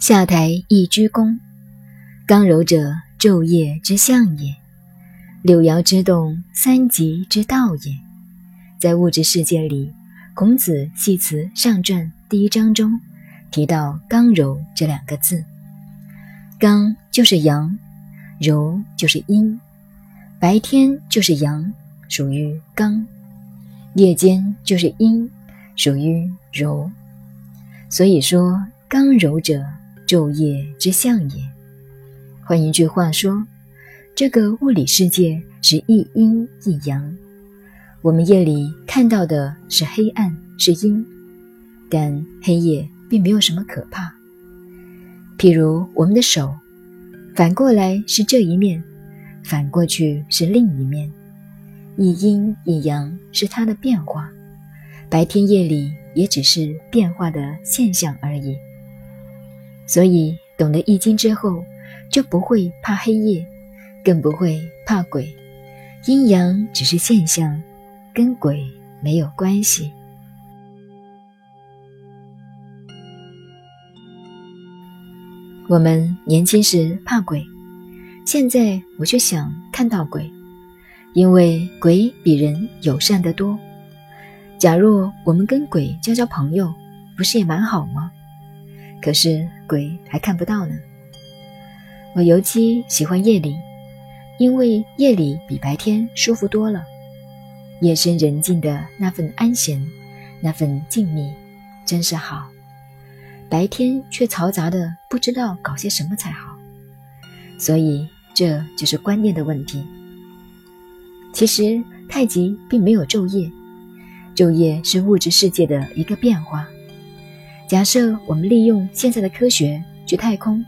下台亦鞠躬，刚柔者昼夜之象也，六爻之动，三极之道也。在物质世界里，孔子《系辞上传》第一章中提到“刚柔”这两个字。刚就是阳，柔就是阴。白天就是阳，属于刚；夜间就是阴，属于柔。所以说，刚柔者。昼夜之象也。换一句话说，这个物理世界是一阴一阳。我们夜里看到的是黑暗，是阴，但黑夜并没有什么可怕。譬如我们的手，反过来是这一面，反过去是另一面，一阴一阳是它的变化。白天夜里也只是变化的现象而已。所以，懂得易经之后，就不会怕黑夜，更不会怕鬼。阴阳只是现象，跟鬼没有关系。我们年轻时怕鬼，现在我却想看到鬼，因为鬼比人友善得多。假若我们跟鬼交交朋友，不是也蛮好吗？可是鬼还看不到呢。我尤其喜欢夜里，因为夜里比白天舒服多了。夜深人静的那份安闲，那份静谧，真是好。白天却嘈杂的，不知道搞些什么才好。所以这就是观念的问题。其实太极并没有昼夜，昼夜是物质世界的一个变化。假设我们利用现在的科学去太空，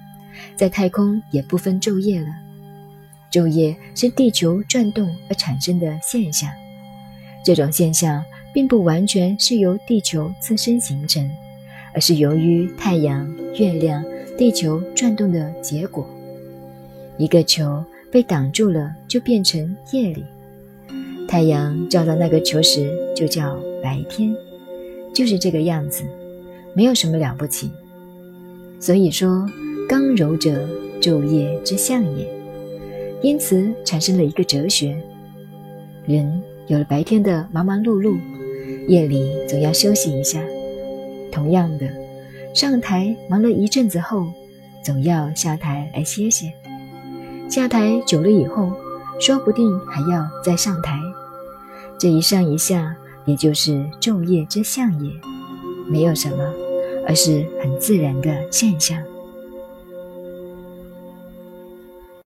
在太空也不分昼夜了。昼夜是地球转动而产生的现象，这种现象并不完全是由地球自身形成，而是由于太阳、月亮、地球转动的结果。一个球被挡住了，就变成夜里；太阳照到那个球时，就叫白天，就是这个样子。没有什么了不起，所以说刚柔者昼夜之象也。因此产生了一个哲学：人有了白天的忙忙碌碌，夜里总要休息一下。同样的，上台忙了一阵子后，总要下台来歇歇。下台久了以后，说不定还要再上台。这一上一下，也就是昼夜之象也。没有什么，而是很自然的现象。